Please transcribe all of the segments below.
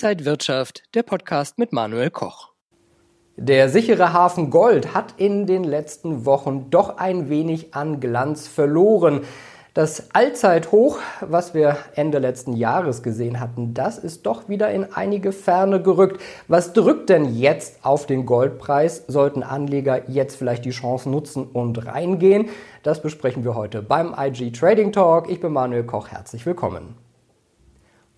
Inside Wirtschaft, der Podcast mit Manuel Koch. Der sichere Hafen Gold hat in den letzten Wochen doch ein wenig an Glanz verloren. Das Allzeithoch, was wir Ende letzten Jahres gesehen hatten, das ist doch wieder in einige Ferne gerückt. Was drückt denn jetzt auf den Goldpreis? Sollten Anleger jetzt vielleicht die Chance nutzen und reingehen? Das besprechen wir heute beim IG Trading Talk. Ich bin Manuel Koch, herzlich willkommen.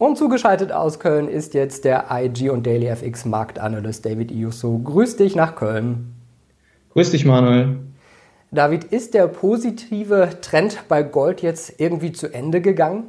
Und zugeschaltet aus Köln ist jetzt der IG und Daily FX Marktanalyst David Iusso. Grüß dich nach Köln. Grüß dich, Manuel. David, ist der positive Trend bei Gold jetzt irgendwie zu Ende gegangen?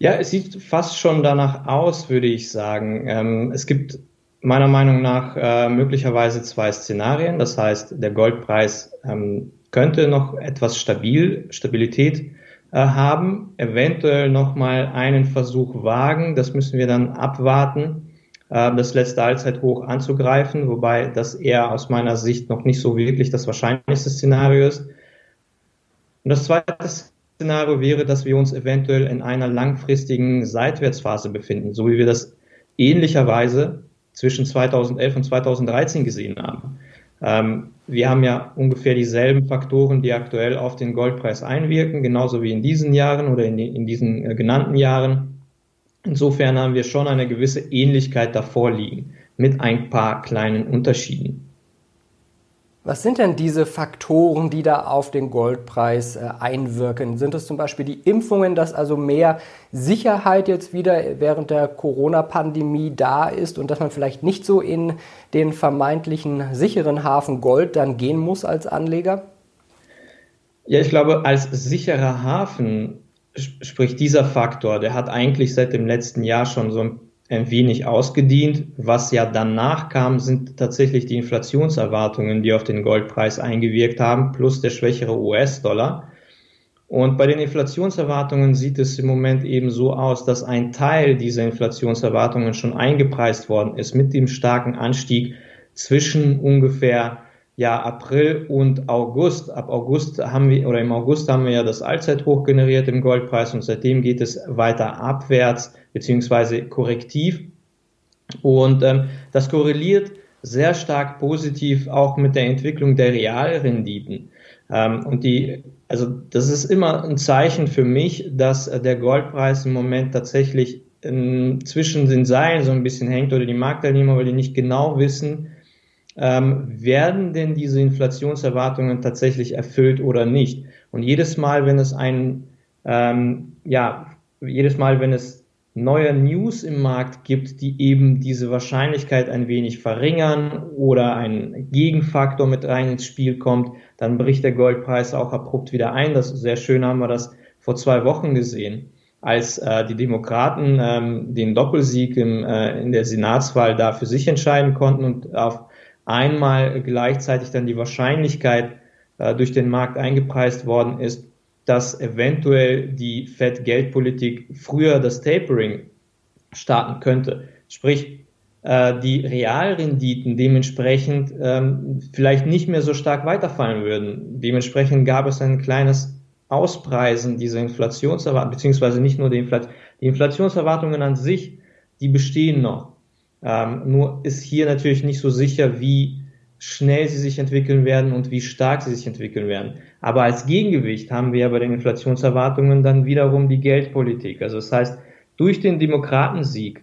Ja, es sieht fast schon danach aus, würde ich sagen. Ähm, es gibt meiner Meinung nach äh, möglicherweise zwei Szenarien. Das heißt, der Goldpreis ähm, könnte noch etwas stabil, Stabilität haben, eventuell nochmal einen Versuch wagen. Das müssen wir dann abwarten, äh, das letzte Allzeithoch anzugreifen, wobei das eher aus meiner Sicht noch nicht so wirklich das wahrscheinlichste Szenario ist. Und das zweite Szenario wäre, dass wir uns eventuell in einer langfristigen Seitwärtsphase befinden, so wie wir das ähnlicherweise zwischen 2011 und 2013 gesehen haben. Wir haben ja ungefähr dieselben Faktoren, die aktuell auf den Goldpreis einwirken, genauso wie in diesen Jahren oder in, in diesen äh, genannten Jahren. Insofern haben wir schon eine gewisse Ähnlichkeit davor liegen, mit ein paar kleinen Unterschieden. Was sind denn diese Faktoren, die da auf den Goldpreis äh, einwirken? Sind es zum Beispiel die Impfungen, dass also mehr Sicherheit jetzt wieder während der Corona-Pandemie da ist und dass man vielleicht nicht so in den vermeintlichen sicheren Hafen Gold dann gehen muss als Anleger? Ja, ich glaube, als sicherer Hafen sprich dieser Faktor, der hat eigentlich seit dem letzten Jahr schon so ein ein wenig ausgedient. Was ja danach kam, sind tatsächlich die Inflationserwartungen, die auf den Goldpreis eingewirkt haben, plus der schwächere US-Dollar. Und bei den Inflationserwartungen sieht es im Moment eben so aus, dass ein Teil dieser Inflationserwartungen schon eingepreist worden ist mit dem starken Anstieg zwischen ungefähr ja, April und August. Ab August haben wir, oder im August haben wir ja das Allzeithoch generiert im Goldpreis und seitdem geht es weiter abwärts beziehungsweise korrektiv. Und ähm, das korreliert sehr stark positiv auch mit der Entwicklung der Realrenditen. Ähm, und die, also das ist immer ein Zeichen für mich, dass der Goldpreis im Moment tatsächlich ähm, zwischen den Seilen so ein bisschen hängt oder die Marktteilnehmer, weil die nicht genau wissen, ähm, werden denn diese Inflationserwartungen tatsächlich erfüllt oder nicht? Und jedes Mal, wenn es ein, ähm, ja, jedes Mal, wenn es neue News im Markt gibt, die eben diese Wahrscheinlichkeit ein wenig verringern oder ein Gegenfaktor mit rein ins Spiel kommt, dann bricht der Goldpreis auch abrupt wieder ein. Das sehr schön, haben wir das vor zwei Wochen gesehen, als äh, die Demokraten ähm, den Doppelsieg im, äh, in der Senatswahl da für sich entscheiden konnten und auf einmal gleichzeitig dann die Wahrscheinlichkeit äh, durch den Markt eingepreist worden ist, dass eventuell die Fed-Geldpolitik früher das Tapering starten könnte. Sprich, äh, die Realrenditen dementsprechend ähm, vielleicht nicht mehr so stark weiterfallen würden. Dementsprechend gab es ein kleines Auspreisen dieser Inflationserwartungen, beziehungsweise nicht nur die, Infl die Inflationserwartungen an sich, die bestehen noch. Ähm, nur ist hier natürlich nicht so sicher, wie schnell sie sich entwickeln werden und wie stark sie sich entwickeln werden. Aber als Gegengewicht haben wir bei den Inflationserwartungen dann wiederum die Geldpolitik. Also das heißt, durch den Demokratensieg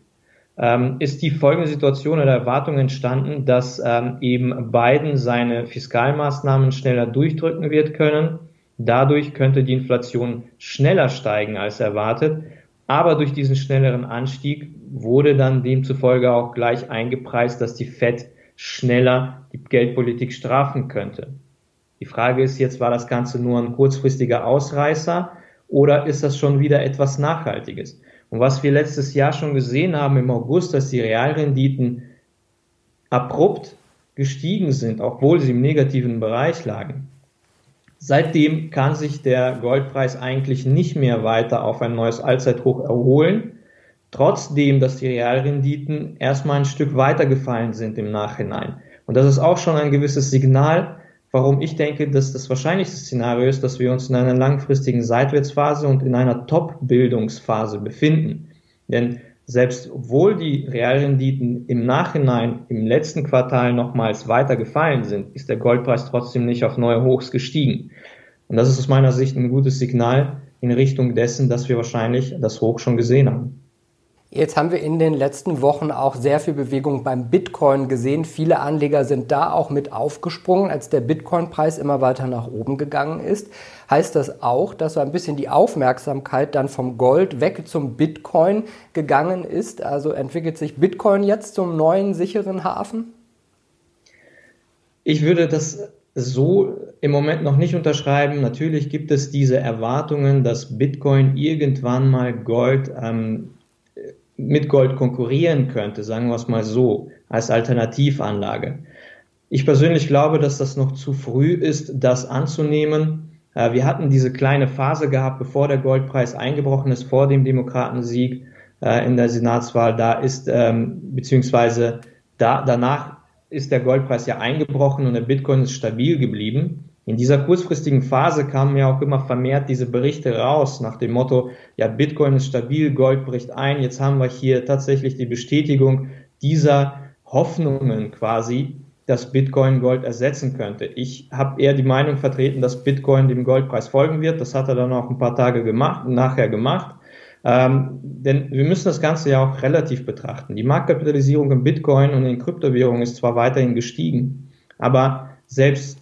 ähm, ist die folgende Situation oder Erwartung entstanden, dass ähm, eben Biden seine Fiskalmaßnahmen schneller durchdrücken wird können. Dadurch könnte die Inflation schneller steigen als erwartet. Aber durch diesen schnelleren Anstieg wurde dann demzufolge auch gleich eingepreist, dass die Fed schneller die Geldpolitik strafen könnte. Die Frage ist jetzt, war das Ganze nur ein kurzfristiger Ausreißer oder ist das schon wieder etwas Nachhaltiges? Und was wir letztes Jahr schon gesehen haben im August, dass die Realrenditen abrupt gestiegen sind, obwohl sie im negativen Bereich lagen. Seitdem kann sich der Goldpreis eigentlich nicht mehr weiter auf ein neues Allzeithoch erholen trotzdem, dass die Realrenditen erstmal ein Stück weiter gefallen sind im Nachhinein. Und das ist auch schon ein gewisses Signal, warum ich denke, dass das wahrscheinlichste Szenario ist, dass wir uns in einer langfristigen Seitwärtsphase und in einer Top-Bildungsphase befinden. Denn selbst obwohl die Realrenditen im Nachhinein im letzten Quartal nochmals weiter gefallen sind, ist der Goldpreis trotzdem nicht auf neue Hochs gestiegen. Und das ist aus meiner Sicht ein gutes Signal in Richtung dessen, dass wir wahrscheinlich das Hoch schon gesehen haben. Jetzt haben wir in den letzten Wochen auch sehr viel Bewegung beim Bitcoin gesehen. Viele Anleger sind da auch mit aufgesprungen, als der Bitcoin-Preis immer weiter nach oben gegangen ist. Heißt das auch, dass so ein bisschen die Aufmerksamkeit dann vom Gold weg zum Bitcoin gegangen ist? Also entwickelt sich Bitcoin jetzt zum neuen sicheren Hafen? Ich würde das so im Moment noch nicht unterschreiben. Natürlich gibt es diese Erwartungen, dass Bitcoin irgendwann mal Gold ähm, mit Gold konkurrieren könnte, sagen wir es mal so, als Alternativanlage. Ich persönlich glaube, dass das noch zu früh ist, das anzunehmen. Äh, wir hatten diese kleine Phase gehabt, bevor der Goldpreis eingebrochen ist, vor dem Demokratensieg äh, in der Senatswahl. Da ist, ähm, beziehungsweise da, danach ist der Goldpreis ja eingebrochen und der Bitcoin ist stabil geblieben. In dieser kurzfristigen Phase kamen ja auch immer vermehrt diese Berichte raus nach dem Motto, ja, Bitcoin ist stabil, Gold bricht ein. Jetzt haben wir hier tatsächlich die Bestätigung dieser Hoffnungen quasi, dass Bitcoin Gold ersetzen könnte. Ich habe eher die Meinung vertreten, dass Bitcoin dem Goldpreis folgen wird. Das hat er dann auch ein paar Tage gemacht, nachher gemacht. Ähm, denn wir müssen das Ganze ja auch relativ betrachten. Die Marktkapitalisierung in Bitcoin und in Kryptowährungen ist zwar weiterhin gestiegen, aber selbst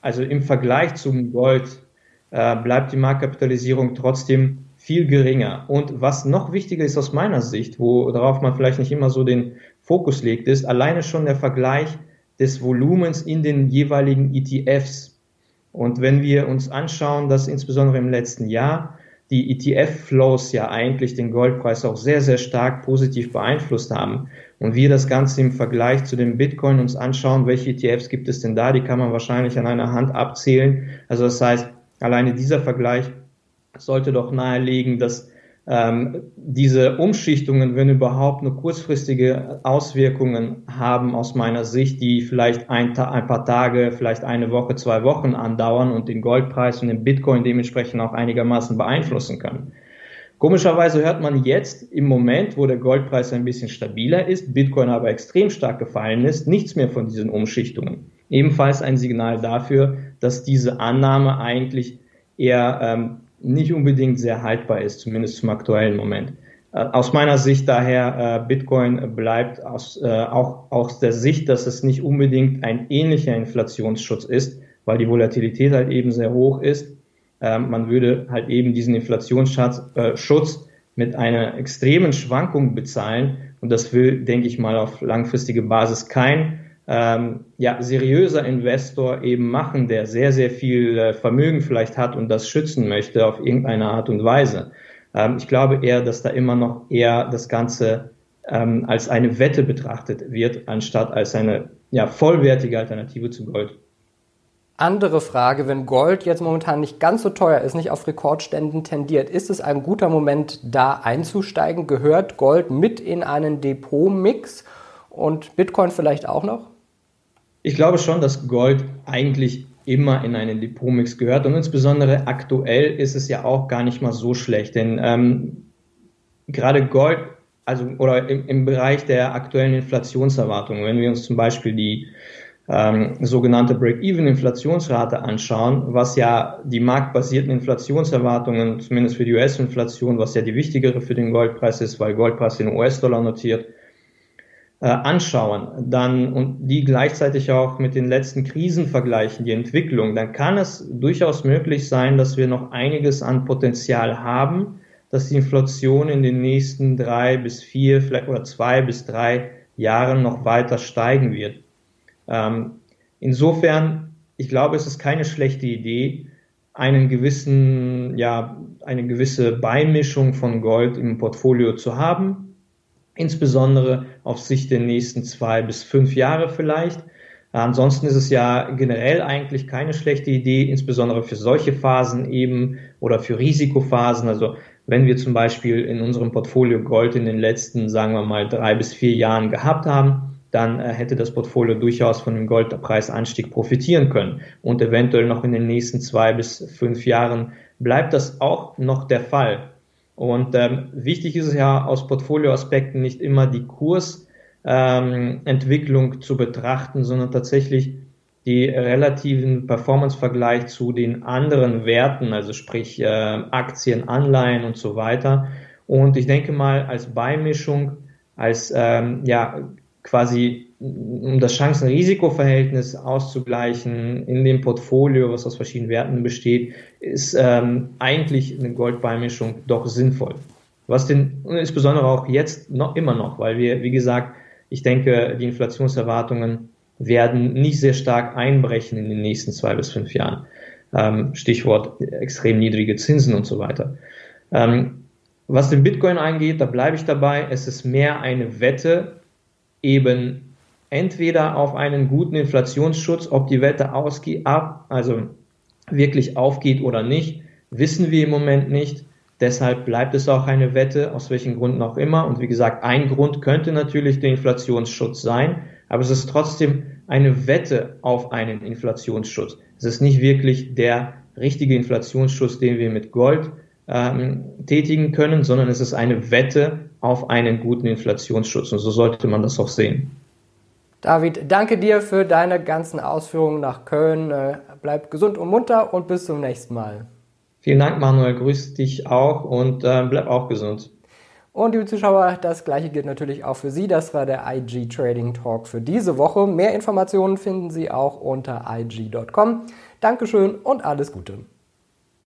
also im Vergleich zum Gold äh, bleibt die Marktkapitalisierung trotzdem viel geringer. Und was noch wichtiger ist aus meiner Sicht, worauf man vielleicht nicht immer so den Fokus legt, ist alleine schon der Vergleich des Volumens in den jeweiligen ETFs. Und wenn wir uns anschauen, dass insbesondere im letzten Jahr die ETF-Flows ja eigentlich den Goldpreis auch sehr, sehr stark positiv beeinflusst haben. Und wir das Ganze im Vergleich zu dem Bitcoin uns anschauen, welche ETFs gibt es denn da, die kann man wahrscheinlich an einer Hand abzählen. Also das heißt, alleine dieser Vergleich sollte doch nahelegen, dass ähm, diese Umschichtungen, wenn überhaupt, nur kurzfristige Auswirkungen haben aus meiner Sicht, die vielleicht ein, ein, paar Tage, vielleicht eine Woche, zwei Wochen andauern und den Goldpreis und den Bitcoin dementsprechend auch einigermaßen beeinflussen können. Komischerweise hört man jetzt im Moment, wo der Goldpreis ein bisschen stabiler ist, Bitcoin aber extrem stark gefallen ist, nichts mehr von diesen Umschichtungen. Ebenfalls ein Signal dafür, dass diese Annahme eigentlich eher ähm, nicht unbedingt sehr haltbar ist, zumindest zum aktuellen Moment. Äh, aus meiner Sicht daher, äh, Bitcoin bleibt aus, äh, auch aus der Sicht, dass es nicht unbedingt ein ähnlicher Inflationsschutz ist, weil die Volatilität halt eben sehr hoch ist. Ähm, man würde halt eben diesen Inflationsschutz Schutz mit einer extremen Schwankung bezahlen. Und das will, denke ich mal, auf langfristige Basis kein ähm, ja, seriöser Investor eben machen, der sehr, sehr viel äh, Vermögen vielleicht hat und das schützen möchte auf irgendeine Art und Weise. Ähm, ich glaube eher, dass da immer noch eher das Ganze ähm, als eine Wette betrachtet wird, anstatt als eine ja, vollwertige Alternative zu Gold. Andere Frage, wenn Gold jetzt momentan nicht ganz so teuer ist, nicht auf Rekordständen tendiert, ist es ein guter Moment, da einzusteigen? Gehört Gold mit in einen Depotmix und Bitcoin vielleicht auch noch? Ich glaube schon, dass Gold eigentlich immer in einen Depotmix gehört und insbesondere aktuell ist es ja auch gar nicht mal so schlecht, denn ähm, gerade Gold, also oder im, im Bereich der aktuellen Inflationserwartungen, wenn wir uns zum Beispiel die ähm, sogenannte Break-Even-Inflationsrate anschauen, was ja die marktbasierten Inflationserwartungen, zumindest für die US-Inflation, was ja die wichtigere für den Goldpreis ist, weil Goldpreis in US-Dollar notiert, anschauen, dann und die gleichzeitig auch mit den letzten Krisen vergleichen, die Entwicklung, dann kann es durchaus möglich sein, dass wir noch einiges an Potenzial haben, dass die Inflation in den nächsten drei bis vier, vielleicht oder zwei bis drei Jahren noch weiter steigen wird. Ähm, insofern, ich glaube, es ist keine schlechte Idee, einen gewissen, ja, eine gewisse Beimischung von Gold im Portfolio zu haben insbesondere auf Sicht der nächsten zwei bis fünf Jahre vielleicht. Ansonsten ist es ja generell eigentlich keine schlechte Idee, insbesondere für solche Phasen eben oder für Risikophasen. Also wenn wir zum Beispiel in unserem Portfolio Gold in den letzten, sagen wir mal, drei bis vier Jahren gehabt haben, dann äh, hätte das Portfolio durchaus von dem Goldpreisanstieg profitieren können. Und eventuell noch in den nächsten zwei bis fünf Jahren bleibt das auch noch der Fall. Und ähm, wichtig ist es ja aus Portfolioaspekten nicht immer die Kursentwicklung ähm, zu betrachten, sondern tatsächlich die relativen Performance-Vergleich zu den anderen Werten, also sprich äh, Aktien, Anleihen und so weiter. Und ich denke mal, als Beimischung, als ähm, ja quasi um das Chancen-Risiko-Verhältnis auszugleichen in dem Portfolio, was aus verschiedenen Werten besteht, ist ähm, eigentlich eine Goldbeimischung doch sinnvoll. Was den, insbesondere auch jetzt noch immer noch, weil wir, wie gesagt, ich denke, die Inflationserwartungen werden nicht sehr stark einbrechen in den nächsten zwei bis fünf Jahren. Ähm, Stichwort extrem niedrige Zinsen und so weiter. Ähm, was den Bitcoin angeht, da bleibe ich dabei. Es ist mehr eine Wette eben entweder auf einen guten Inflationsschutz, ob die Wette ausgeht, ab, also wirklich aufgeht oder nicht, wissen wir im Moment nicht. Deshalb bleibt es auch eine Wette, aus welchen Gründen auch immer. Und wie gesagt, ein Grund könnte natürlich der Inflationsschutz sein, aber es ist trotzdem eine Wette auf einen Inflationsschutz. Es ist nicht wirklich der richtige Inflationsschutz, den wir mit Gold ähm, tätigen können, sondern es ist eine Wette auf einen guten Inflationsschutz. Und so sollte man das auch sehen. David, danke dir für deine ganzen Ausführungen nach Köln. Äh, bleib gesund und munter und bis zum nächsten Mal. Vielen Dank, Manuel. Grüß dich auch und äh, bleib auch gesund. Und liebe Zuschauer, das gleiche gilt natürlich auch für Sie. Das war der IG Trading Talk für diese Woche. Mehr Informationen finden Sie auch unter ig.com. Dankeschön und alles Gute.